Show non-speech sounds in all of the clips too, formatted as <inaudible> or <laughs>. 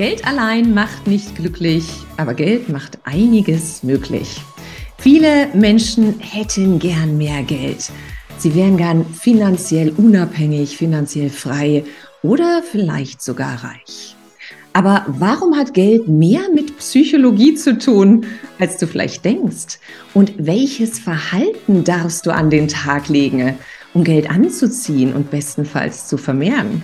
Geld allein macht nicht glücklich, aber Geld macht einiges möglich. Viele Menschen hätten gern mehr Geld. Sie wären gern finanziell unabhängig, finanziell frei oder vielleicht sogar reich. Aber warum hat Geld mehr mit Psychologie zu tun, als du vielleicht denkst? Und welches Verhalten darfst du an den Tag legen, um Geld anzuziehen und bestenfalls zu vermehren?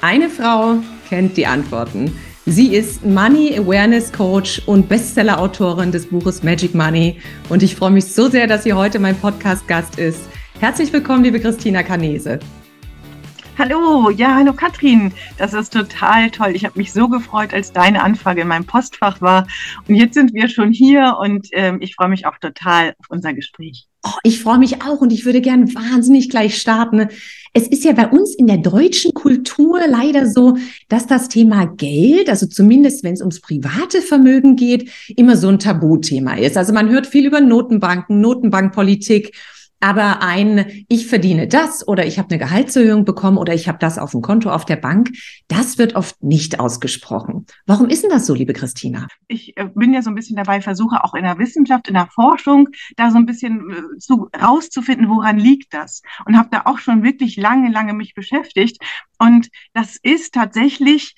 Eine Frau kennt die Antworten. Sie ist Money Awareness Coach und Bestseller-Autorin des Buches Magic Money. Und ich freue mich so sehr, dass sie heute mein Podcast-Gast ist. Herzlich willkommen, liebe Christina Kanese. Hallo, ja, hallo Katrin. Das ist total toll. Ich habe mich so gefreut, als deine Anfrage in meinem Postfach war. Und jetzt sind wir schon hier und ähm, ich freue mich auch total auf unser Gespräch. Oh, ich freue mich auch und ich würde gern wahnsinnig gleich starten. Es ist ja bei uns in der deutschen Kultur leider so, dass das Thema Geld, also zumindest wenn es ums private Vermögen geht, immer so ein Tabuthema ist. Also man hört viel über Notenbanken, Notenbankpolitik aber ein, ich verdiene das oder ich habe eine Gehaltserhöhung bekommen oder ich habe das auf dem Konto auf der Bank, das wird oft nicht ausgesprochen. Warum ist denn das so, liebe Christina? Ich äh, bin ja so ein bisschen dabei, versuche auch in der Wissenschaft, in der Forschung, da so ein bisschen äh, zu, rauszufinden, woran liegt das? Und habe da auch schon wirklich lange, lange mich beschäftigt. Und das ist tatsächlich,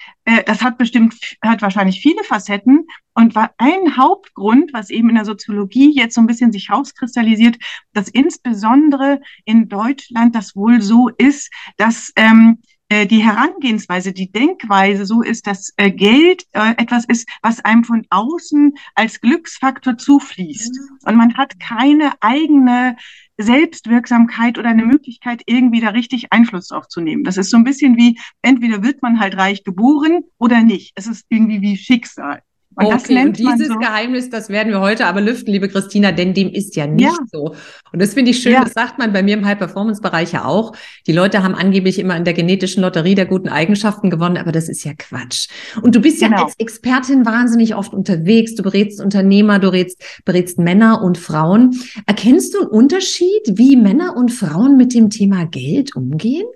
das hat bestimmt, hat wahrscheinlich viele Facetten. Und war ein Hauptgrund, was eben in der Soziologie jetzt so ein bisschen sich rauskristallisiert, dass insbesondere in Deutschland das wohl so ist, dass ähm, äh, die Herangehensweise, die Denkweise so ist, dass äh, Geld äh, etwas ist, was einem von außen als Glücksfaktor zufließt. Mhm. Und man hat keine eigene Selbstwirksamkeit oder eine Möglichkeit, irgendwie da richtig Einfluss drauf zu nehmen. Das ist so ein bisschen wie, entweder wird man halt reich geboren oder nicht. Es ist irgendwie wie Schicksal. Und okay, das nennt und dieses so. Geheimnis, das werden wir heute aber lüften, liebe Christina, denn dem ist ja nicht ja. so. Und das finde ich schön, ja. das sagt man bei mir im High-Performance-Bereich ja auch. Die Leute haben angeblich immer in der genetischen Lotterie der guten Eigenschaften gewonnen, aber das ist ja Quatsch. Und du bist genau. ja als Expertin wahnsinnig oft unterwegs. Du berätst Unternehmer, du berätst, berätst Männer und Frauen. Erkennst du einen Unterschied, wie Männer und Frauen mit dem Thema Geld umgehen?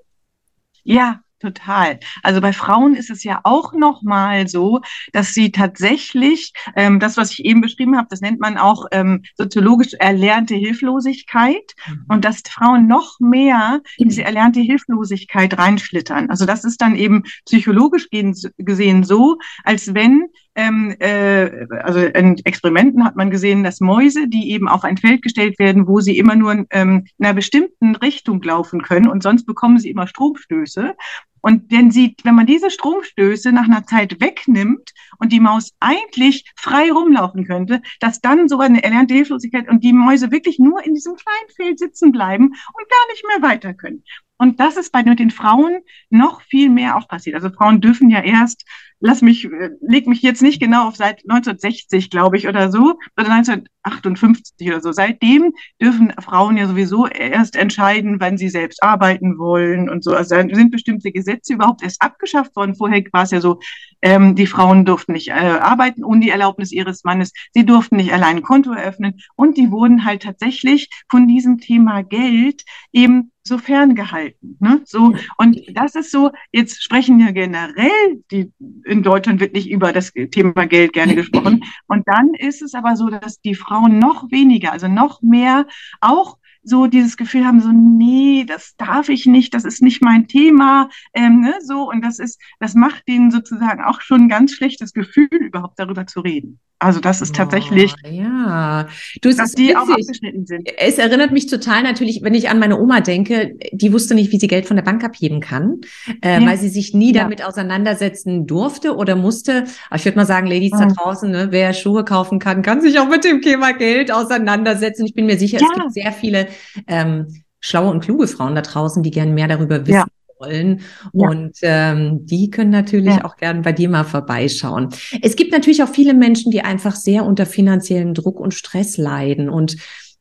Ja, Total. Also bei Frauen ist es ja auch nochmal so, dass sie tatsächlich, ähm, das, was ich eben beschrieben habe, das nennt man auch ähm, soziologisch erlernte Hilflosigkeit mhm. und dass Frauen noch mehr in diese erlernte Hilflosigkeit reinschlittern. Also das ist dann eben psychologisch gesehen so, als wenn ähm, äh, also in Experimenten hat man gesehen, dass Mäuse, die eben auf ein Feld gestellt werden, wo sie immer nur ähm, in einer bestimmten Richtung laufen können und sonst bekommen sie immer Stromstöße. Und wenn sie, wenn man diese Stromstöße nach einer Zeit wegnimmt und die Maus eigentlich frei rumlaufen könnte, dass dann so eine erlernte Hilflosigkeit und die Mäuse wirklich nur in diesem kleinen Feld sitzen bleiben und gar nicht mehr weiter können. Und das ist bei den Frauen noch viel mehr auch passiert. Also Frauen dürfen ja erst lass mich, äh, leg mich jetzt nicht genau auf seit 1960, glaube ich, oder so, oder 1958 oder so. Seitdem dürfen Frauen ja sowieso erst entscheiden, wann sie selbst arbeiten wollen und so. Also sind bestimmte Gesetze überhaupt erst abgeschafft worden. Vorher war es ja so, ähm, die Frauen durften nicht äh, arbeiten ohne die Erlaubnis ihres Mannes. Sie durften nicht allein ein Konto eröffnen. Und die wurden halt tatsächlich von diesem Thema Geld eben so ferngehalten. Ne? So, und das ist so, jetzt sprechen ja generell, die, in Deutschland wird nicht über das Thema Geld gerne gesprochen. <clears throat> Und dann ist es aber so, dass die Frauen noch weniger, also noch mehr auch so dieses Gefühl haben, so, nee, das darf ich nicht, das ist nicht mein Thema, ähm, ne, so, und das ist, das macht denen sozusagen auch schon ein ganz schlechtes Gefühl, überhaupt darüber zu reden. Also das ist tatsächlich, oh, ja, du, es dass die witzig. auch abgeschnitten sind. Es erinnert mich total natürlich, wenn ich an meine Oma denke, die wusste nicht, wie sie Geld von der Bank abheben kann, äh, ja. weil sie sich nie ja. damit auseinandersetzen durfte oder musste. Aber ich würde mal sagen, Ladies ja. da draußen, ne, wer Schuhe kaufen kann, kann sich auch mit dem Thema Geld auseinandersetzen. Ich bin mir sicher, es gibt sehr viele ähm, schlaue und kluge Frauen da draußen, die gern mehr darüber wissen wollen. Ja. Und ähm, die können natürlich ja. auch gerne bei dir mal vorbeischauen. Es gibt natürlich auch viele Menschen, die einfach sehr unter finanziellen Druck und Stress leiden und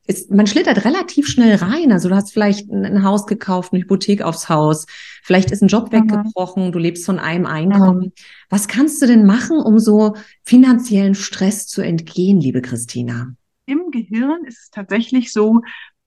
ist, man schlittert relativ schnell rein. Also du hast vielleicht ein, Haus gekauft, eine Hypothek aufs Haus, vielleicht ist ein Job mhm. weggebrochen, du lebst von einem Einkommen. Was kannst du denn machen, um so finanziellen Stress zu entgehen, liebe Christina? Im Gehirn ist es tatsächlich so,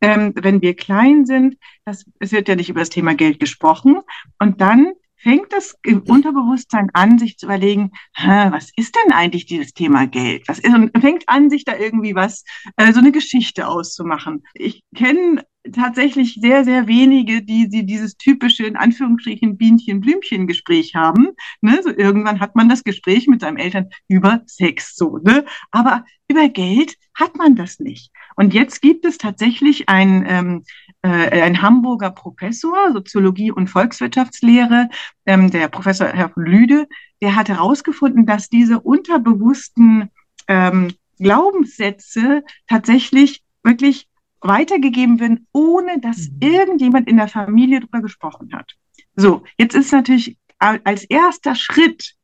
ähm, wenn wir klein sind, das, es wird ja nicht über das Thema Geld gesprochen. Und dann fängt das Unterbewusstsein an, sich zu überlegen, was ist denn eigentlich dieses Thema Geld? Was ist, und fängt an, sich da irgendwie was, äh, so eine Geschichte auszumachen. Ich kenne tatsächlich sehr, sehr wenige, die, die dieses typische, in Anführungsstrichen, Bienchen-Blümchen-Gespräch haben. Ne? So irgendwann hat man das Gespräch mit seinen Eltern über Sex, so, ne? Aber über Geld hat man das nicht. Und jetzt gibt es tatsächlich ein, ähm, äh, ein Hamburger Professor, Soziologie und Volkswirtschaftslehre, ähm, der Professor Herr von Lüde, der hat herausgefunden, dass diese unterbewussten ähm, Glaubenssätze tatsächlich wirklich weitergegeben werden, ohne dass mhm. irgendjemand in der Familie darüber gesprochen hat. So, jetzt ist natürlich als erster Schritt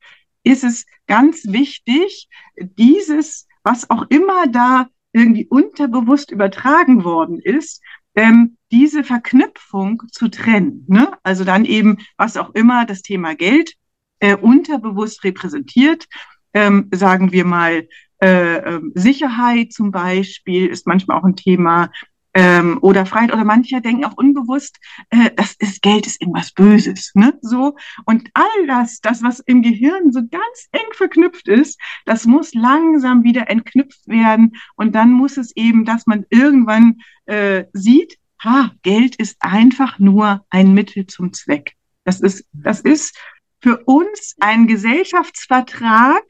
ist es ganz wichtig, dieses, was auch immer da irgendwie unterbewusst übertragen worden ist, ähm, diese Verknüpfung zu trennen. Ne? Also dann eben, was auch immer das Thema Geld äh, unterbewusst repräsentiert, ähm, sagen wir mal, äh, äh, Sicherheit zum Beispiel ist manchmal auch ein Thema, ähm, oder Freiheit oder manche denken auch unbewusst, äh, das ist Geld ist irgendwas Böses, ne? So und all das, das was im Gehirn so ganz eng verknüpft ist, das muss langsam wieder entknüpft werden und dann muss es eben, dass man irgendwann äh, sieht, ha, Geld ist einfach nur ein Mittel zum Zweck. Das ist, das ist für uns ein Gesellschaftsvertrag,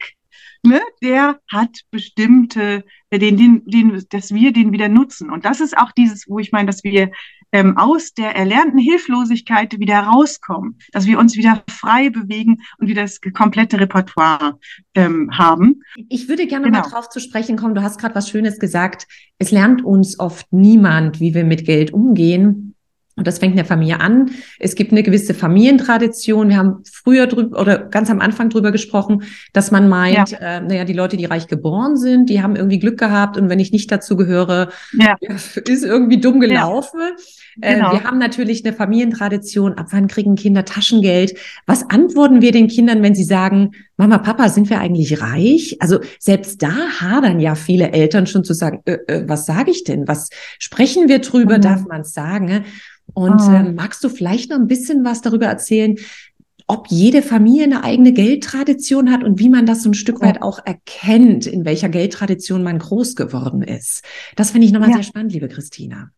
ne, der hat bestimmte, äh, den, den, den, dass wir den wieder nutzen. Und das ist auch dieses, wo ich meine, dass wir ähm, aus der erlernten Hilflosigkeit wieder rauskommen, dass wir uns wieder frei bewegen und wieder das komplette Repertoire ähm, haben. Ich würde gerne genau. mal drauf zu sprechen kommen. Du hast gerade was Schönes gesagt. Es lernt uns oft niemand, wie wir mit Geld umgehen. Und das fängt in der Familie an. Es gibt eine gewisse Familientradition. Wir haben früher drüber oder ganz am Anfang drüber gesprochen, dass man meint, ja. äh, naja, die Leute, die reich geboren sind, die haben irgendwie Glück gehabt und wenn ich nicht dazu gehöre, ja. <laughs> ist irgendwie dumm gelaufen. Ja. Genau. Äh, wir haben natürlich eine Familientradition. Ab wann kriegen Kinder Taschengeld? Was antworten wir den Kindern, wenn sie sagen, Mama, Papa, sind wir eigentlich reich? Also selbst da hadern ja viele Eltern schon zu sagen, äh, äh, was sage ich denn? Was sprechen wir drüber? Mhm. Darf man es sagen? Und oh. ähm, magst du vielleicht noch ein bisschen was darüber erzählen, ob jede Familie eine eigene Geldtradition hat und wie man das so ein Stück weit auch erkennt, in welcher Geldtradition man groß geworden ist. Das finde ich nochmal ja. sehr spannend, liebe Christina.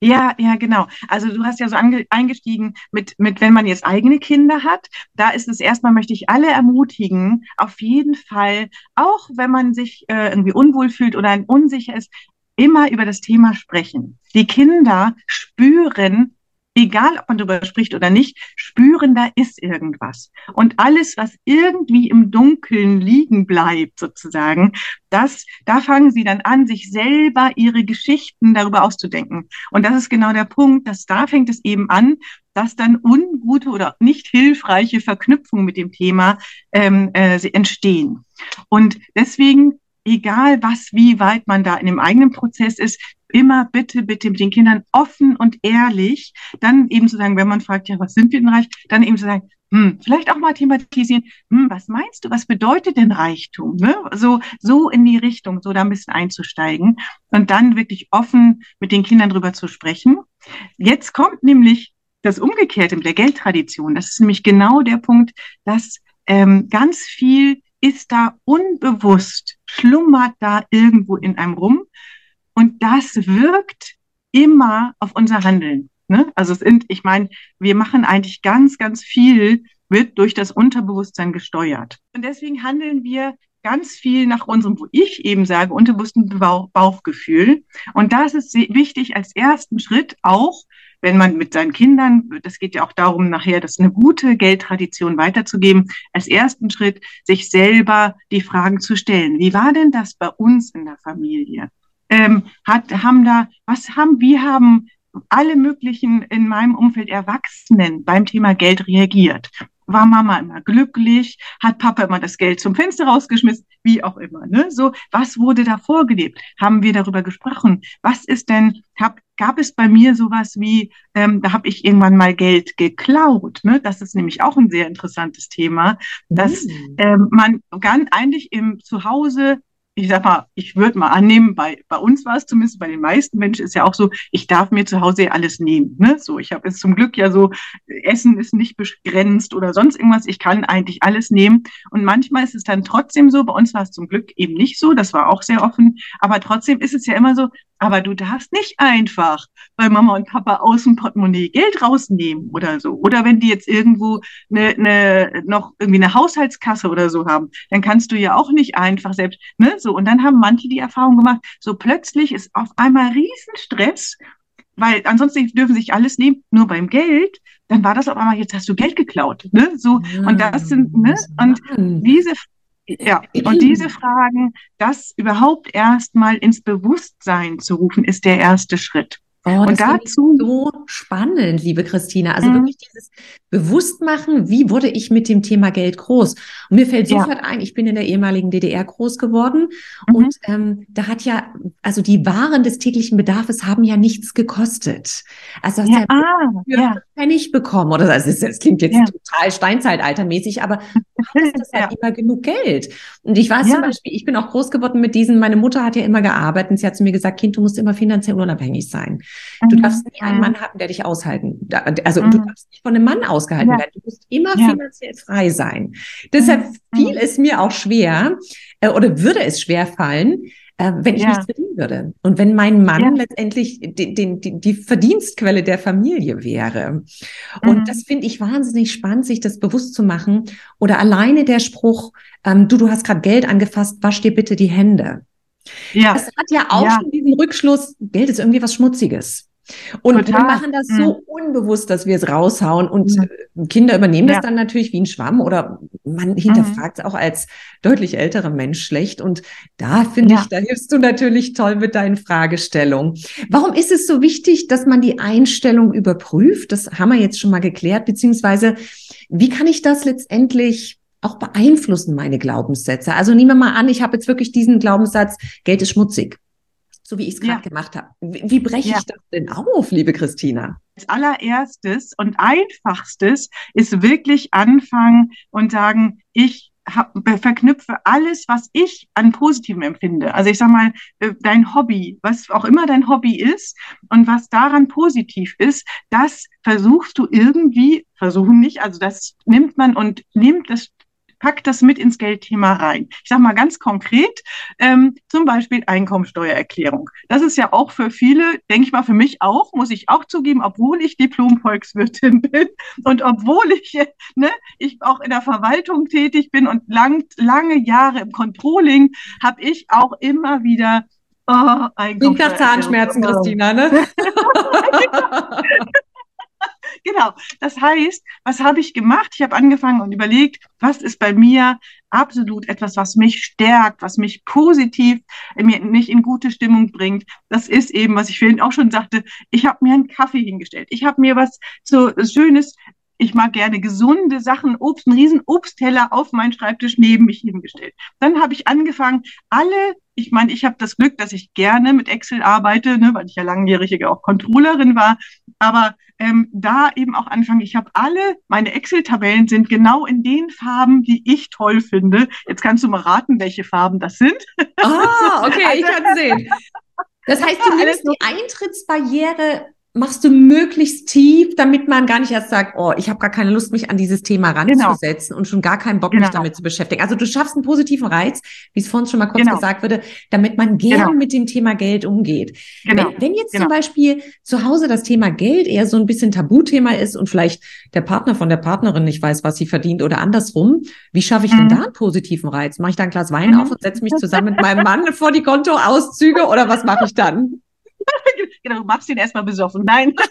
Ja, ja, genau. Also du hast ja so eingestiegen mit, mit, wenn man jetzt eigene Kinder hat, da ist es erstmal, möchte ich alle ermutigen, auf jeden Fall, auch wenn man sich äh, irgendwie unwohl fühlt oder unsicher ist, immer über das Thema sprechen. Die Kinder spüren, egal ob man darüber spricht oder nicht, spüren, da ist irgendwas. Und alles, was irgendwie im Dunkeln liegen bleibt, sozusagen, das, da fangen sie dann an, sich selber ihre Geschichten darüber auszudenken. Und das ist genau der Punkt, dass da fängt es eben an, dass dann ungute oder nicht hilfreiche Verknüpfungen mit dem Thema ähm, äh, entstehen. Und deswegen egal was, wie weit man da in dem eigenen Prozess ist, immer bitte, bitte mit den Kindern offen und ehrlich, dann eben zu sagen, wenn man fragt, ja, was sind wir denn reich, dann eben zu sagen, hm, vielleicht auch mal thematisieren, hm, was meinst du, was bedeutet denn Reichtum? Ne? So, so in die Richtung, so da ein bisschen einzusteigen und dann wirklich offen mit den Kindern drüber zu sprechen. Jetzt kommt nämlich das Umgekehrte mit der Geldtradition. Das ist nämlich genau der Punkt, dass ähm, ganz viel ist da unbewusst, schlummert da irgendwo in einem rum. Und das wirkt immer auf unser Handeln. Ne? Also sind, ich meine, wir machen eigentlich ganz, ganz viel, wird durch das Unterbewusstsein gesteuert. Und deswegen handeln wir ganz viel nach unserem, wo ich eben sage, unterbewussten Bauch, Bauchgefühl. Und das ist wichtig als ersten Schritt auch, wenn man mit seinen Kindern, das geht ja auch darum, nachher das eine gute Geldtradition weiterzugeben, als ersten Schritt sich selber die Fragen zu stellen. Wie war denn das bei uns in der Familie? Ähm, hat, haben da, was haben, wie haben alle möglichen in meinem Umfeld Erwachsenen beim Thema Geld reagiert? War Mama immer glücklich? Hat Papa immer das Geld zum Fenster rausgeschmissen? Wie auch immer. Ne? So, was wurde da vorgelebt? Haben wir darüber gesprochen? Was ist denn, hab, gab es bei mir sowas wie, ähm, da habe ich irgendwann mal Geld geklaut? Ne? Das ist nämlich auch ein sehr interessantes Thema, dass mhm. ähm, man ganz eigentlich im Zuhause ich sag mal, ich würde mal annehmen, bei, bei uns war es zumindest, bei den meisten Menschen ist ja auch so, ich darf mir zu Hause alles nehmen. Ne? So, ich habe es zum Glück ja so, Essen ist nicht begrenzt oder sonst irgendwas, ich kann eigentlich alles nehmen. Und manchmal ist es dann trotzdem so, bei uns war es zum Glück eben nicht so, das war auch sehr offen, aber trotzdem ist es ja immer so, aber du darfst nicht einfach bei Mama und Papa aus dem Portemonnaie Geld rausnehmen oder so. Oder wenn die jetzt irgendwo eine, eine, noch irgendwie eine Haushaltskasse oder so haben, dann kannst du ja auch nicht einfach selbst, ne, so. Und dann haben manche die Erfahrung gemacht, so plötzlich ist auf einmal Riesenstress, weil ansonsten dürfen sich alles nehmen, nur beim Geld, dann war das auf einmal, jetzt hast du Geld geklaut, ne, so. Und das sind, ne, und diese ja, und diese <clears throat> Fragen, das überhaupt erstmal ins Bewusstsein zu rufen, ist der erste Schritt. Oh, und dazu so spannend, liebe Christina. Also mhm. wirklich dieses Bewusstmachen, wie wurde ich mit dem Thema Geld groß? Und mir fällt sofort ja. ein, ich bin in der ehemaligen DDR groß geworden mhm. und ähm, da hat ja, also die Waren des täglichen Bedarfs haben ja nichts gekostet. Also hast ja, ja, ah, ja. Pfennig bekommen oder also das, das klingt jetzt ja. total Steinzeitaltermäßig, aber <laughs> du hattest das halt immer genug Geld. Und ich weiß zum Beispiel, ich bin auch groß geworden mit diesen, meine Mutter hat ja immer gearbeitet und sie hat zu mir gesagt, Kind, du musst immer finanziell unabhängig sein. Du mhm. darfst nie einen Mann haben, der dich aushalten. Also mhm. du darfst nicht von einem Mann ausgehalten ja. werden. Du musst immer ja. finanziell frei sein. Deshalb mhm. fiel es mir auch schwer äh, oder würde es schwer fallen, äh, wenn ich ja. nichts verdienen würde. Und wenn mein Mann ja. letztendlich die, die, die, die Verdienstquelle der Familie wäre. Und mhm. das finde ich wahnsinnig spannend, sich das bewusst zu machen. Oder alleine der Spruch, ähm, du, du hast gerade Geld angefasst, wasch dir bitte die Hände. Ja. Das hat ja auch ja. schon diesen Rückschluss, Geld ist irgendwie was Schmutziges. Und Total. wir machen das so mhm. unbewusst, dass wir es raushauen und mhm. Kinder übernehmen ja. das dann natürlich wie ein Schwamm oder man hinterfragt es mhm. auch als deutlich älterer Mensch schlecht. Und da finde ja. ich, da hilfst du natürlich toll mit deinen Fragestellungen. Warum ist es so wichtig, dass man die Einstellung überprüft? Das haben wir jetzt schon mal geklärt, beziehungsweise wie kann ich das letztendlich auch beeinflussen meine Glaubenssätze. Also nehmen wir mal an, ich habe jetzt wirklich diesen Glaubenssatz, Geld ist schmutzig, so wie ich es gerade ja. gemacht habe. Wie, wie breche ja. ich das denn auf, liebe Christina? Als allererstes und einfachstes ist wirklich anfangen und sagen, ich hab, verknüpfe alles, was ich an Positivem empfinde. Also ich sag mal, äh, dein Hobby, was auch immer dein Hobby ist und was daran positiv ist, das versuchst du irgendwie, versuchen nicht, also das nimmt man und nimmt das pack das mit ins Geldthema rein. Ich sage mal ganz konkret, ähm, zum Beispiel Einkommensteuererklärung. Das ist ja auch für viele, denke ich mal für mich auch, muss ich auch zugeben, obwohl ich Diplom-Volkswirtin <laughs> bin und obwohl ich, ne, ich auch in der Verwaltung tätig bin und lang, lange Jahre im Controlling, habe ich auch immer wieder Oh, Klingt nach Zahnschmerzen, Christina, ne? <laughs> <laughs> <laughs> genau. Das heißt, was habe ich gemacht? Ich habe angefangen und überlegt, was ist bei mir absolut etwas, was mich stärkt, was mich positiv, mir nicht in gute Stimmung bringt. Das ist eben, was ich vorhin auch schon sagte, ich habe mir einen Kaffee hingestellt. Ich habe mir was so Schönes ich mag gerne gesunde Sachen, Obst, einen riesen Obstteller auf meinen Schreibtisch neben mich hingestellt. Dann habe ich angefangen, alle, ich meine, ich habe das Glück, dass ich gerne mit Excel arbeite, ne, weil ich ja langjährige auch Controllerin war, aber ähm, da eben auch anfangen, ich habe alle, meine Excel-Tabellen sind genau in den Farben, die ich toll finde. Jetzt kannst du mal raten, welche Farben das sind. Ah, okay, ich <laughs> kann sehen. Das heißt, du nimmst die Eintrittsbarriere machst du möglichst tief, damit man gar nicht erst sagt, oh, ich habe gar keine Lust, mich an dieses Thema genau. ranzusetzen genau. und schon gar keinen Bock, genau. mich damit zu beschäftigen. Also du schaffst einen positiven Reiz, wie es vorhin schon mal kurz genau. gesagt wurde, damit man gern genau. mit dem Thema Geld umgeht. Wenn, genau. wenn, jetzt zum. Beispiel zu Hause das Thema Geld eher so ein bisschen Tabuthema ist und vielleicht der Partner von der Partnerin nicht weiß, was sie verdient oder andersrum, wie schaffe ich mhm. denn da einen positiven Reiz? Mache ich da ein Glas Wein mhm. auf und setze mich zusammen mit meinem Mann vor die Kontoauszüge oder was mache ich dann? <laughs> genau, du machst ihn erstmal besoffen. Nein. <laughs>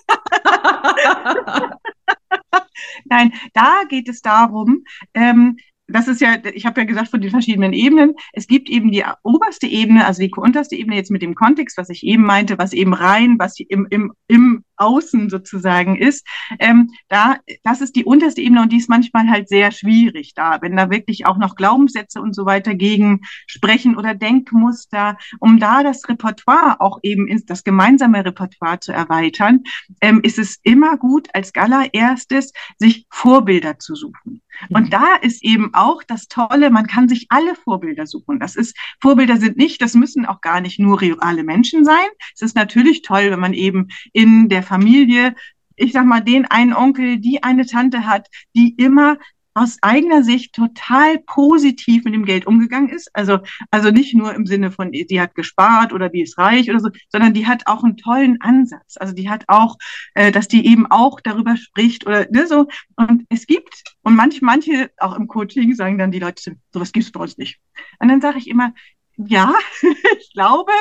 Nein, da geht es darum, ähm, das ist ja, ich habe ja gesagt von den verschiedenen Ebenen. Es gibt eben die oberste Ebene, also die unterste Ebene jetzt mit dem Kontext, was ich eben meinte, was eben rein, was im, im, im außen sozusagen ist, ähm, da, das ist die unterste Ebene und die ist manchmal halt sehr schwierig da, wenn da wirklich auch noch Glaubenssätze und so weiter gegen sprechen oder Denkmuster, um da das Repertoire auch eben ins, das gemeinsame Repertoire zu erweitern, ähm, ist es immer gut, als allererstes sich Vorbilder zu suchen. Und mhm. da ist eben auch das Tolle, man kann sich alle Vorbilder suchen. Das ist, Vorbilder sind nicht, das müssen auch gar nicht nur reale Menschen sein. Es ist natürlich toll, wenn man eben in der Familie ich sag mal, den einen Onkel, die eine Tante hat, die immer aus eigener Sicht total positiv mit dem Geld umgegangen ist. Also, also nicht nur im Sinne von, die hat gespart oder die ist reich oder so, sondern die hat auch einen tollen Ansatz. Also die hat auch, äh, dass die eben auch darüber spricht oder ne, so. Und es gibt, und manche, manche auch im Coaching sagen dann die Leute, sowas gibt es bei uns nicht. Und dann sage ich immer, ja, <laughs> ich glaube,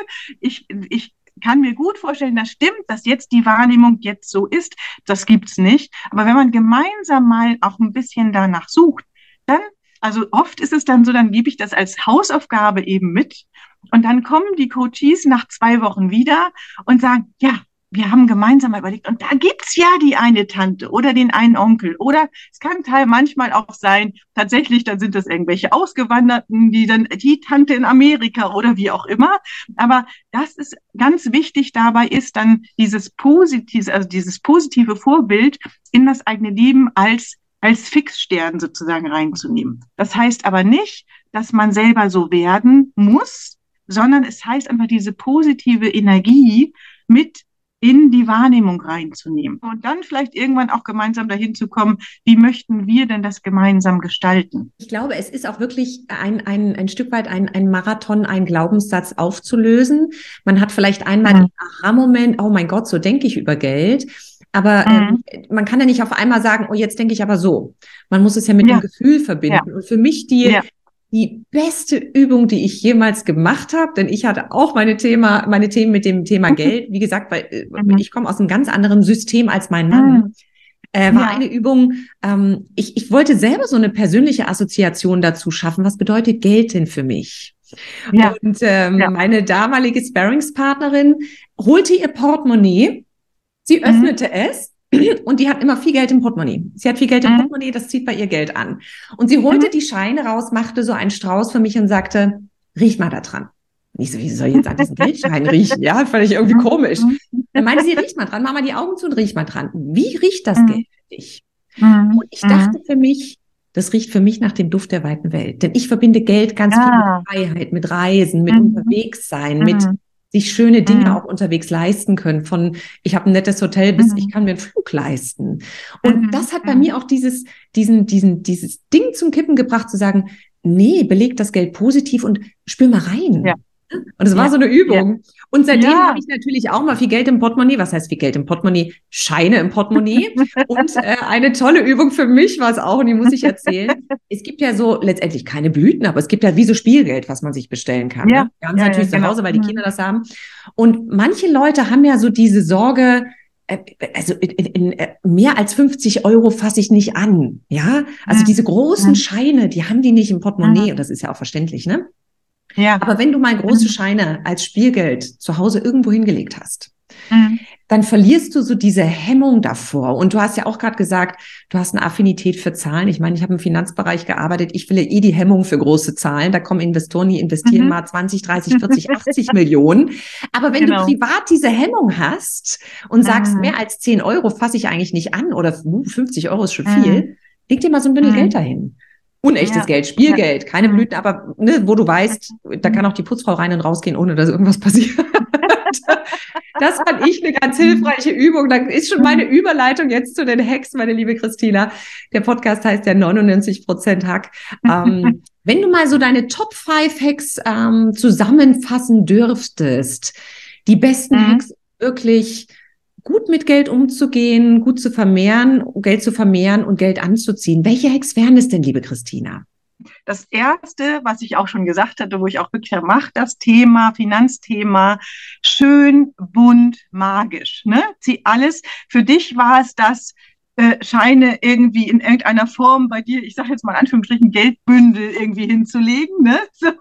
ich, ich kann mir gut vorstellen, das stimmt, dass jetzt die Wahrnehmung jetzt so ist. Das gibt's nicht. Aber wenn man gemeinsam mal auch ein bisschen danach sucht, dann, also oft ist es dann so, dann gebe ich das als Hausaufgabe eben mit. Und dann kommen die Coaches nach zwei Wochen wieder und sagen, ja, wir haben gemeinsam überlegt, und da gibt's ja die eine Tante oder den einen Onkel. Oder es kann Teil manchmal auch sein, tatsächlich, dann sind das irgendwelche Ausgewanderten, die dann die Tante in Amerika oder wie auch immer. Aber das ist ganz wichtig dabei ist dann dieses positive, also dieses positive Vorbild in das eigene Leben als als Fixstern sozusagen reinzunehmen. Das heißt aber nicht, dass man selber so werden muss, sondern es heißt einfach diese positive Energie mit in die Wahrnehmung reinzunehmen und dann vielleicht irgendwann auch gemeinsam dahin zu kommen, wie möchten wir denn das gemeinsam gestalten? Ich glaube, es ist auch wirklich ein, ein, ein Stück weit ein, ein Marathon, ein Glaubenssatz aufzulösen. Man hat vielleicht einmal mhm. den Aha-Moment, oh mein Gott, so denke ich über Geld. Aber mhm. ähm, man kann ja nicht auf einmal sagen, oh, jetzt denke ich aber so. Man muss es ja mit ja. dem Gefühl verbinden. Ja. Und für mich die, ja die beste Übung, die ich jemals gemacht habe, denn ich hatte auch meine Thema, meine Themen mit dem Thema Geld. Wie gesagt, weil äh, mhm. ich komme aus einem ganz anderen System als mein Mann. Mhm. Äh, war ja. eine Übung, ähm, ich, ich wollte selber so eine persönliche Assoziation dazu schaffen. Was bedeutet Geld denn für mich? Ja. Und ähm, ja. meine damalige Sparringspartnerin holte ihr Portemonnaie, sie mhm. öffnete es <clears throat> und die hat immer viel Geld im Portemonnaie. Sie hat viel Geld im mhm. Portemonnaie, das zieht bei ihr Geld an. Und sie holte mhm. die Scheine raus, machte so einen Strauß für mich und sagte, riech mal da dran. Nicht so, wie soll ich jetzt an diesen Geldschein <laughs> riechen? Ja, fand ich irgendwie komisch. Dann meinte sie, riech mal dran, mach mal die Augen zu und riech mal dran. Wie riecht das mhm. Geld für dich? Mhm. Und ich dachte für mich, das riecht für mich nach dem Duft der weiten Welt. Denn ich verbinde Geld ganz ja. viel mit Freiheit, mit Reisen, mit mhm. Unterwegssein, mit sich schöne Dinge mhm. auch unterwegs leisten können. Von ich habe ein nettes Hotel bis mhm. ich kann mir einen Flug leisten. Und mhm. das hat bei mir auch dieses, diesen, diesen, dieses Ding zum Kippen gebracht, zu sagen, nee, beleg das Geld positiv und spür mal rein. Ja. Und es war ja, so eine Übung. Ja. Und seitdem ja. habe ich natürlich auch mal viel Geld im Portemonnaie. Was heißt viel Geld im Portemonnaie? Scheine im Portemonnaie. <laughs> und äh, eine tolle Übung für mich war es auch, und die muss ich erzählen. es gibt ja so letztendlich keine Blüten, aber es gibt ja wie so Spielgeld, was man sich bestellen kann. Ja. Ne? Wir haben es natürlich zu genau. Hause, weil die mhm. Kinder das haben. Und manche Leute haben ja so diese Sorge, äh, also in, in, in äh, mehr als 50 Euro fasse ich nicht an. Ja, also diese großen Scheine, die haben die nicht im Portemonnaie. Und das ist ja auch verständlich, ne? Ja. Aber wenn du mal große mhm. Scheine als Spielgeld zu Hause irgendwo hingelegt hast, mhm. dann verlierst du so diese Hemmung davor. Und du hast ja auch gerade gesagt, du hast eine Affinität für Zahlen. Ich meine, ich habe im Finanzbereich gearbeitet. Ich will ja eh die Hemmung für große Zahlen. Da kommen Investoren, die investieren mhm. mal 20, 30, 40, 80 Millionen. Aber wenn genau. du privat diese Hemmung hast und sagst, mhm. mehr als 10 Euro fasse ich eigentlich nicht an oder 50 Euro ist schon viel, mhm. leg dir mal so ein Bündel mhm. Geld dahin unechtes ja. Geld, Spielgeld, keine Blüten, aber ne, wo du weißt, da kann auch die Putzfrau rein und rausgehen, ohne dass irgendwas passiert. <laughs> das fand ich eine ganz hilfreiche Übung. Da ist schon meine Überleitung jetzt zu den Hacks, meine liebe Christina. Der Podcast heißt ja 99% Hack. Ähm, <laughs> wenn du mal so deine Top 5 Hacks ähm, zusammenfassen dürftest, die besten mhm. Hacks wirklich gut mit Geld umzugehen, gut zu vermehren, Geld zu vermehren und Geld anzuziehen. Welche Hacks wären es denn, liebe Christina? Das erste, was ich auch schon gesagt hatte, wo ich auch wirklich mache, das Thema, Finanzthema, schön, bunt, magisch. Ne? Sie alles. Für dich war es das, äh, Scheine irgendwie in irgendeiner Form bei dir, ich sage jetzt mal in Anführungsstrichen, Geldbündel irgendwie hinzulegen. Ne? <laughs> So.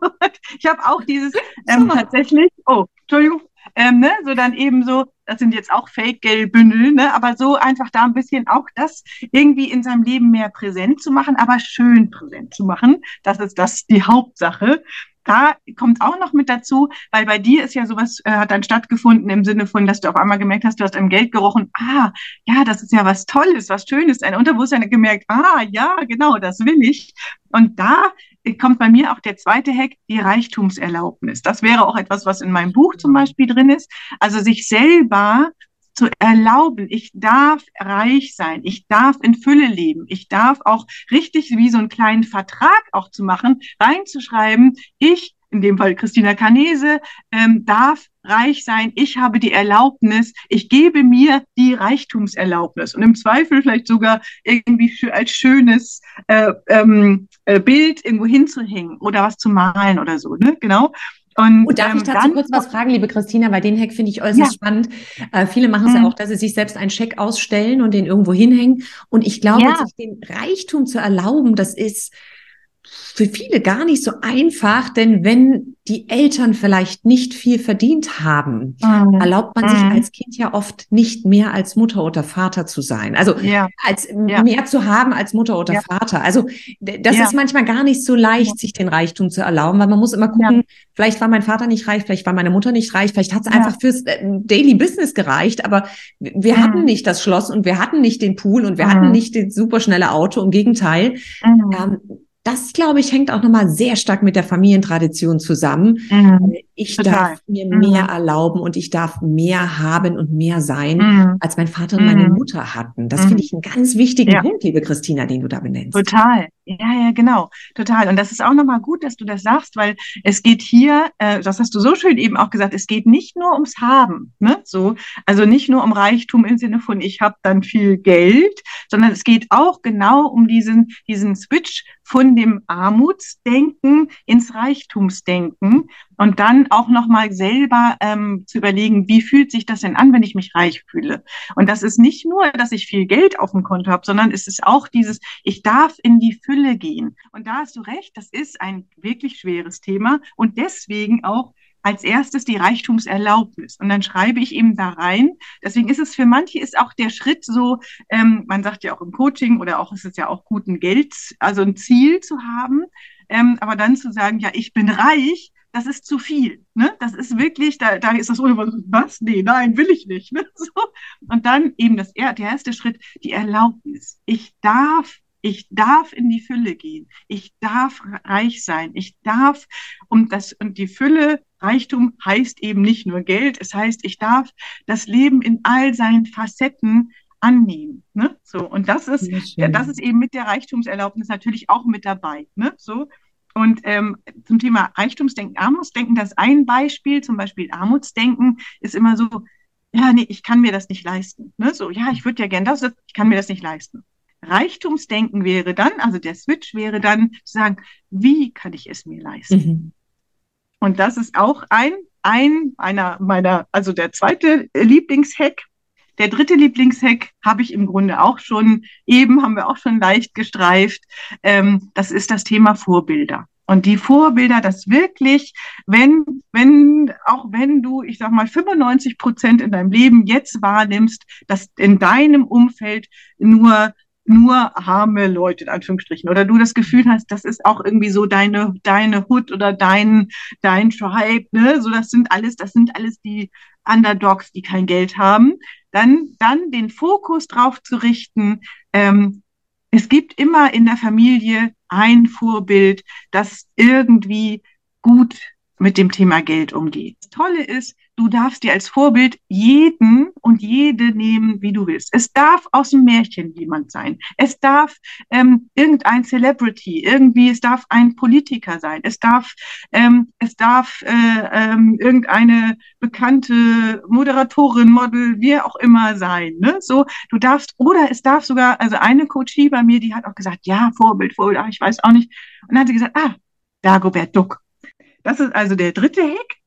Ich habe auch dieses ähm, tatsächlich, oh, Entschuldigung, ähm, ne? so dann eben so, das sind jetzt auch Fake-Geldbündel, ne? aber so einfach da ein bisschen auch das irgendwie in seinem Leben mehr präsent zu machen, aber schön präsent zu machen. Das ist das die Hauptsache da kommt auch noch mit dazu, weil bei dir ist ja sowas, äh, hat dann stattgefunden im Sinne von, dass du auf einmal gemerkt hast, du hast im Geld gerochen, ah, ja, das ist ja was Tolles, was Schönes. Ein Unterbewusstsein gemerkt, ah, ja, genau, das will ich. Und da kommt bei mir auch der zweite Hack, die Reichtumserlaubnis. Das wäre auch etwas, was in meinem Buch zum Beispiel drin ist. Also sich selber zu erlauben, ich darf reich sein, ich darf in Fülle leben, ich darf auch richtig wie so einen kleinen Vertrag auch zu machen, reinzuschreiben, ich, in dem Fall Christina Canese, ähm, darf reich sein, ich habe die Erlaubnis, ich gebe mir die Reichtumserlaubnis und im Zweifel vielleicht sogar irgendwie als schönes äh, ähm, äh, Bild irgendwo hinzuhängen oder was zu malen oder so, ne? Genau. Und, und darf ähm, ich dazu kurz was fragen, liebe Christina, weil den Hack finde ich äußerst ja. spannend. Äh, viele machen es mhm. ja auch, dass sie sich selbst einen Scheck ausstellen und den irgendwo hinhängen. Und ich glaube, ja. sich den Reichtum zu erlauben, das ist für viele gar nicht so einfach, denn wenn die Eltern vielleicht nicht viel verdient haben, mhm. erlaubt man sich mhm. als Kind ja oft nicht mehr als Mutter oder Vater zu sein. Also ja. als ja. mehr zu haben als Mutter oder ja. Vater. Also das ist manchmal gar nicht so leicht, sich den Reichtum zu erlauben, weil man muss immer gucken, vielleicht war mein Vater nicht reich, vielleicht war meine Mutter nicht reich, vielleicht hat es einfach fürs äh, Daily Business gereicht, aber wir mhm. hatten nicht das Schloss und wir hatten nicht den Pool und wir hatten mhm. nicht das superschnelle Auto. Im Gegenteil. Mhm. Ähm, das, glaube ich, hängt auch nochmal sehr stark mit der Familientradition zusammen. Mhm. Ich Total. darf mir mhm. mehr erlauben und ich darf mehr haben und mehr sein, mhm. als mein Vater und meine mhm. Mutter hatten. Das finde mhm. ich einen ganz wichtigen ja. Punkt, liebe Christina, den du da benennst. Total. Ja, ja, genau. Total. Und das ist auch nochmal gut, dass du das sagst, weil es geht hier, äh, das hast du so schön eben auch gesagt, es geht nicht nur ums Haben, ne? So, also nicht nur um Reichtum im Sinne von ich habe dann viel Geld, sondern es geht auch genau um diesen, diesen Switch von dem Armutsdenken ins Reichtumsdenken und dann auch nochmal selber ähm, zu überlegen, wie fühlt sich das denn an, wenn ich mich reich fühle? Und das ist nicht nur, dass ich viel Geld auf dem Konto habe, sondern es ist auch dieses, ich darf in die Fülle gehen. Und da hast du recht, das ist ein wirklich schweres Thema und deswegen auch als erstes die Reichtumserlaubnis. Und dann schreibe ich eben da rein. Deswegen ist es für manche ist auch der Schritt so, ähm, man sagt ja auch im Coaching oder auch ist es ja auch gut, ein Geld, also ein Ziel zu haben. Ähm, aber dann zu sagen, ja, ich bin reich, das ist zu viel. Ne? Das ist wirklich, da, da ist das ohne was? Nee, nein, will ich nicht. Ne? <laughs> So. Und dann eben das, der erste Schritt, die Erlaubnis. Ich darf ich darf in die Fülle gehen. Ich darf reich sein. Ich darf, und das, und die Fülle, Reichtum heißt eben nicht nur Geld. Es heißt, ich darf das Leben in all seinen Facetten annehmen. Ne? So. Und das ist, ja, das ist eben mit der Reichtumserlaubnis natürlich auch mit dabei. Ne? So. Und ähm, zum Thema Reichtumsdenken, Armutsdenken, das ein Beispiel, zum Beispiel Armutsdenken, ist immer so, ja, nee, ich kann mir das nicht leisten. Ne? So, ja, ich würde ja gern das, ich kann mir das nicht leisten. Reichtumsdenken wäre dann, also der Switch wäre dann zu sagen, wie kann ich es mir leisten? Mhm. Und das ist auch ein, ein einer meiner, also der zweite Lieblingshack. Der dritte Lieblingshack habe ich im Grunde auch schon, eben haben wir auch schon leicht gestreift. Ähm, das ist das Thema Vorbilder. Und die Vorbilder, das wirklich, wenn, wenn, auch wenn du, ich sag mal, 95 Prozent in deinem Leben jetzt wahrnimmst, dass in deinem Umfeld nur nur arme Leute in Anführungsstrichen oder du das Gefühl hast, das ist auch irgendwie so deine deine Hut oder dein dein Tribe, ne? So das sind alles, das sind alles die Underdogs, die kein Geld haben. Dann dann den Fokus drauf zu richten. Ähm, es gibt immer in der Familie ein Vorbild, das irgendwie gut mit dem Thema Geld umgeht. Das Tolle ist, du darfst dir als Vorbild jeden und jede nehmen, wie du willst. Es darf aus dem Märchen jemand sein. Es darf ähm, irgendein Celebrity, irgendwie, es darf ein Politiker sein. Es darf, ähm, es darf äh, ähm, irgendeine bekannte Moderatorin, Model, wie auch immer sein. Ne? So, du darfst, oder es darf sogar, also eine Coachie bei mir, die hat auch gesagt, ja, Vorbild, Vorbild, ach, ich weiß auch nicht. Und dann hat sie gesagt, ah, Dagobert Duck. Das ist also der dritte Hack.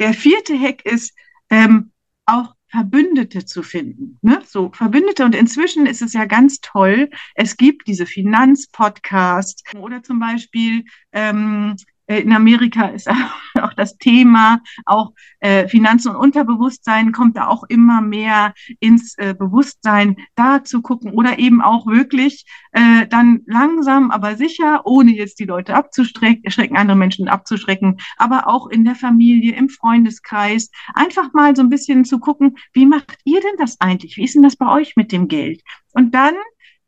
Der vierte Hack ist ähm, auch Verbündete zu finden. Ne? So Verbündete. Und inzwischen ist es ja ganz toll. Es gibt diese Finanzpodcasts oder zum Beispiel ähm, in Amerika ist <laughs> auch das Thema, auch äh, Finanzen und Unterbewusstsein kommt da auch immer mehr ins äh, Bewusstsein, da zu gucken oder eben auch wirklich äh, dann langsam, aber sicher, ohne jetzt die Leute abzuschrecken, andere Menschen abzuschrecken, aber auch in der Familie, im Freundeskreis, einfach mal so ein bisschen zu gucken, wie macht ihr denn das eigentlich? Wie ist denn das bei euch mit dem Geld? Und dann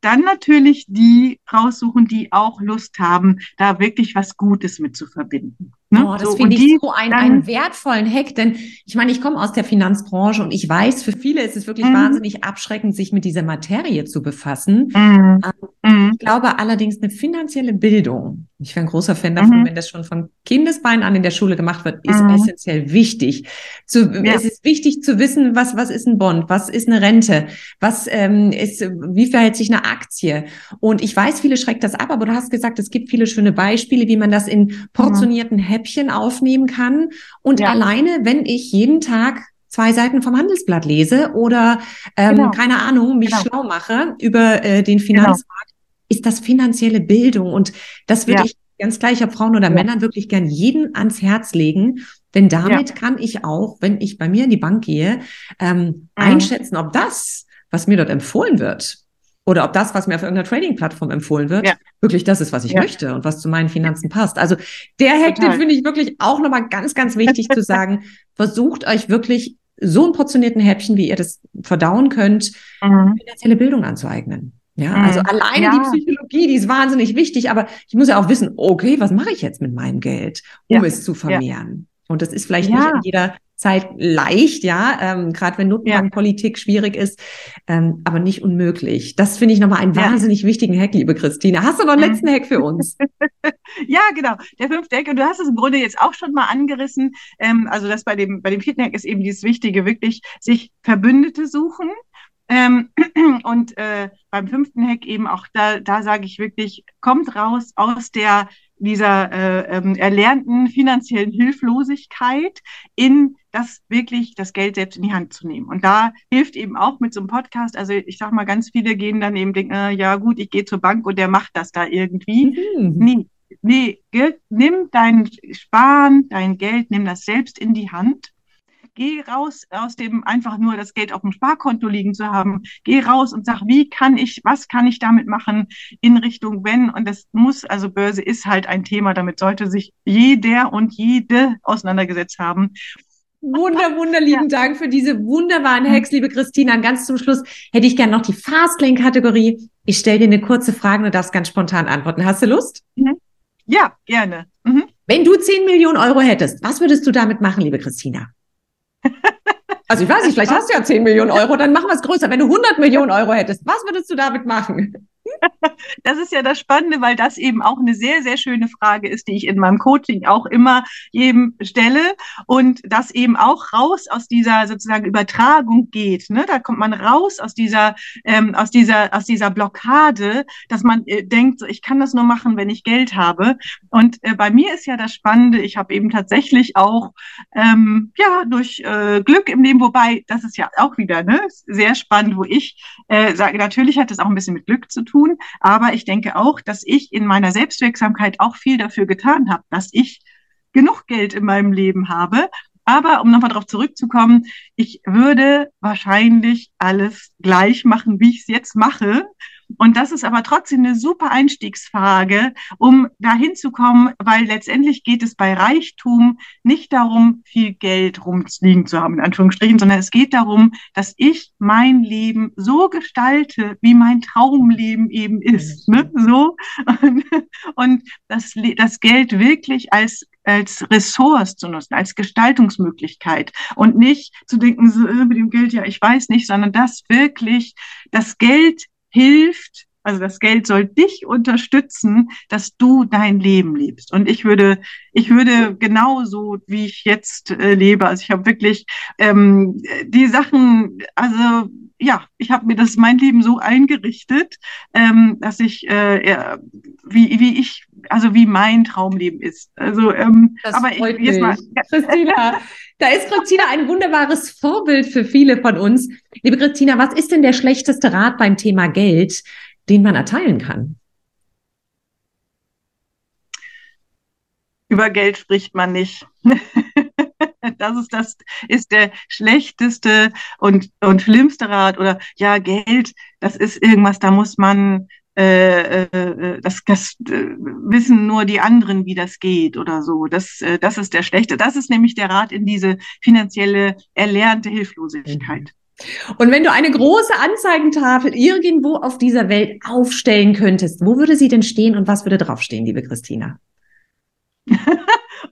dann natürlich die raussuchen, die auch Lust haben, da wirklich was Gutes mit zu verbinden. Ne? Oh, das so, finde ich so einen, einen wertvollen Hack, denn ich meine, ich komme aus der Finanzbranche und ich weiß, für viele ist es wirklich mhm. wahnsinnig abschreckend, sich mit dieser Materie zu befassen. Mhm. Ähm, mhm. Ich glaube allerdings, eine finanzielle Bildung, ich bin ein großer Fan davon, mhm. wenn das schon von Kindesbeinen an in der Schule gemacht wird, ist mhm. essentiell wichtig. Zu, ja. Es ist wichtig zu wissen, was, was ist ein Bond, was ist eine Rente, was ähm, ist, wie verhält sich eine Aktie. Und ich weiß, viele schreckt das ab, aber du hast gesagt, es gibt viele schöne Beispiele, wie man das in portionierten Häppchen Häppchen aufnehmen kann. Und ja. alleine, wenn ich jeden Tag zwei Seiten vom Handelsblatt lese oder ähm, genau. keine Ahnung, mich genau. schlau mache über äh, den genau. Finanzmarkt, genau. Ist das finanzielle Bildung. Und das würde ja. ich ganz gleich, ob Frauen oder ja. Männern, wirklich gern jeden ans Herz legen. Denn damit kann ich auch, wenn ich bei mir in die Bank gehe, ähm, mhm. einschätzen, ob das, was mir dort empfohlen wird, oder ob das, was mir auf irgendeiner Trading-Plattform empfohlen wird, ja. wirklich das ist, was ich ja. möchte und was zu meinen Finanzen passt. Also der Hack, den finde ich wirklich auch nochmal ganz, ganz wichtig zu sagen. <laughs> Versucht euch wirklich so einen portionierten Häppchen, wie ihr das verdauen könnt, mhm. finanzielle Bildung anzueignen. Ja, mhm. also alleine ja. die Psychologie, die ist wahnsinnig wichtig, aber ich muss ja auch wissen, okay, was mache ich jetzt mit meinem Geld, um ja. es zu vermehren? Und das ist vielleicht nicht in jeder Zeit leicht, ja, ähm, gerade wenn Notenbankpolitik ja. schwierig ist, ähm, aber nicht unmöglich. Das finde ich nochmal einen ja. wahnsinnig wichtigen Hack, liebe Christine. Hast du noch einen mhm. letzten Hack für uns? <laughs> ja, genau. Der fünfte Hack, und du hast es im Grunde jetzt auch schon mal angerissen. Ähm, also das bei dem, bei dem vierten Hack ist eben dieses Wichtige, wirklich sich Verbündete suchen. Ähm, <clears throat> und äh, beim fünften Hack eben auch da, da sage ich wirklich, kommt raus aus der dieser äh, ähm, erlernten finanziellen Hilflosigkeit in das wirklich das Geld selbst in die Hand zu nehmen. Und da hilft eben auch mit so einem Podcast, also ich sag mal, ganz viele gehen dann eben denken, äh, ja gut, ich gehe zur Bank und der macht das da irgendwie. Mhm. Nee, nee, nimm dein Sparen, dein Geld, nimm das selbst in die Hand Geh raus aus dem einfach nur das Geld auf dem Sparkonto liegen zu haben. Geh raus und sag, wie kann ich, was kann ich damit machen in Richtung wenn? Und das muss, also Börse ist halt ein Thema, damit sollte sich jeder und jede auseinandergesetzt haben. Wunder, wunderlieben ja. Dank für diese wunderbaren Hacks, liebe Christina. Und ganz zum Schluss hätte ich gerne noch die Fastlane-Kategorie. Ich stelle dir eine kurze Frage und du darfst ganz spontan antworten. Hast du Lust? Mhm. Ja, gerne. Mhm. Wenn du 10 Millionen Euro hättest, was würdest du damit machen, liebe Christina? Also ich weiß nicht, vielleicht hast du ja 10 Millionen Euro, dann machen wir es größer. Wenn du 100 Millionen Euro hättest, was würdest du damit machen? Das ist ja das Spannende, weil das eben auch eine sehr, sehr schöne Frage ist, die ich in meinem Coaching auch immer jedem stelle und das eben auch raus aus dieser sozusagen Übertragung geht. Ne? Da kommt man raus aus dieser, ähm, aus dieser, aus dieser Blockade, dass man äh, denkt, so, ich kann das nur machen, wenn ich Geld habe. Und äh, bei mir ist ja das Spannende, ich habe eben tatsächlich auch ähm, ja durch äh, Glück im Leben, wobei das ist ja auch wieder ne, sehr spannend, wo ich äh, sage, natürlich hat das auch ein bisschen mit Glück zu tun tun. Aber ich denke auch, dass ich in meiner Selbstwirksamkeit auch viel dafür getan habe, dass ich genug Geld in meinem Leben habe. Aber um nochmal darauf zurückzukommen, ich würde wahrscheinlich alles gleich machen, wie ich es jetzt mache. Und das ist aber trotzdem eine super Einstiegsfrage, um dahin zu kommen, weil letztendlich geht es bei Reichtum nicht darum, viel Geld rumliegen zu haben, in Anführungsstrichen, sondern es geht darum, dass ich mein Leben so gestalte, wie mein Traumleben eben ist. Ne? So. Und, und das, das Geld wirklich als als Ressource zu nutzen, als Gestaltungsmöglichkeit und nicht zu denken, so, äh, mit dem Geld, ja, ich weiß nicht, sondern das wirklich, das Geld hilft, also das Geld soll dich unterstützen, dass du dein Leben lebst. Und ich würde, ich würde genauso, wie ich jetzt äh, lebe, also ich habe wirklich ähm, die Sachen, also ja, ich habe mir das mein Leben so eingerichtet, ähm, dass ich äh, wie wie ich also wie mein Traumleben ist. Also ähm, das aber ich jetzt mal Christina, da ist Christina ein wunderbares Vorbild für viele von uns. Liebe Christina, was ist denn der schlechteste Rat beim Thema Geld, den man erteilen kann? über Geld spricht man nicht. <laughs> das ist das ist der schlechteste und und schlimmste Rat oder ja Geld, das ist irgendwas, da muss man äh, äh, das, das äh, wissen nur die anderen, wie das geht oder so. Das, äh, das ist der schlechte. Das ist nämlich der Rat in diese finanzielle erlernte Hilflosigkeit. Und wenn du eine große Anzeigentafel irgendwo auf dieser Welt aufstellen könntest, wo würde sie denn stehen und was würde draufstehen, liebe Christina? <laughs>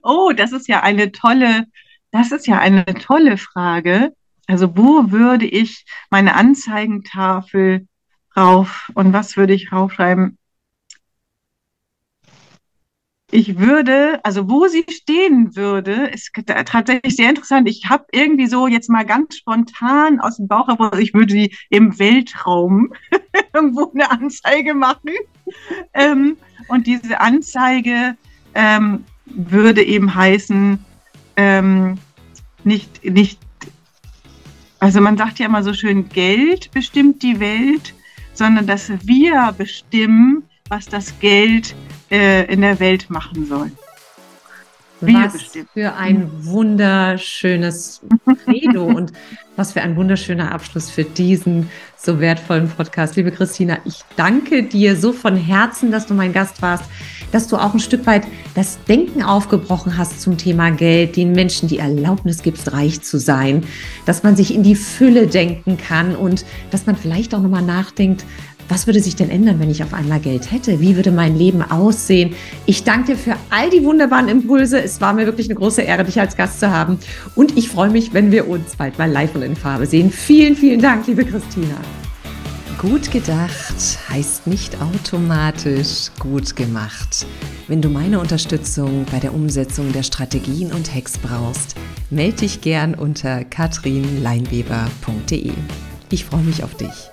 oh, das ist ja eine tolle, das ist ja eine tolle Frage. Also wo würde ich meine Anzeigentafel rauf. Und was würde ich raufschreiben? Ich würde, also wo sie stehen würde, ist tatsächlich sehr interessant. Ich habe irgendwie so jetzt mal ganz spontan aus dem Bauch heraus, ich würde sie im Weltraum <laughs> irgendwo eine Anzeige machen. Ähm, und diese Anzeige ähm, würde eben heißen, ähm, nicht, nicht, also man sagt ja immer so schön, Geld bestimmt die Welt, sondern dass wir bestimmen, was das Geld äh, in der Welt machen soll. Wir was bestimmen. für ein wunderschönes Credo <laughs> und was für ein wunderschöner Abschluss für diesen so wertvollen Podcast. Liebe Christina, ich danke dir so von Herzen, dass du mein Gast warst, dass du auch ein Stück weit das Denken aufgebrochen hast zum Thema Geld, den Menschen die Erlaubnis gibst, reich zu sein, dass man sich in die Fülle denken kann und dass man vielleicht auch nochmal nachdenkt, was würde sich denn ändern, wenn ich auf einmal Geld hätte? Wie würde mein Leben aussehen? Ich danke dir für all die wunderbaren Impulse. Es war mir wirklich eine große Ehre, dich als Gast zu haben. Und ich freue mich, wenn wir uns bald mal live und in Farbe sehen. Vielen, vielen Dank, liebe Christina. Gut gedacht heißt nicht automatisch gut gemacht. Wenn du meine Unterstützung bei der Umsetzung der Strategien und Hacks brauchst, melde dich gern unter katrinleinweber.de. Ich freue mich auf dich.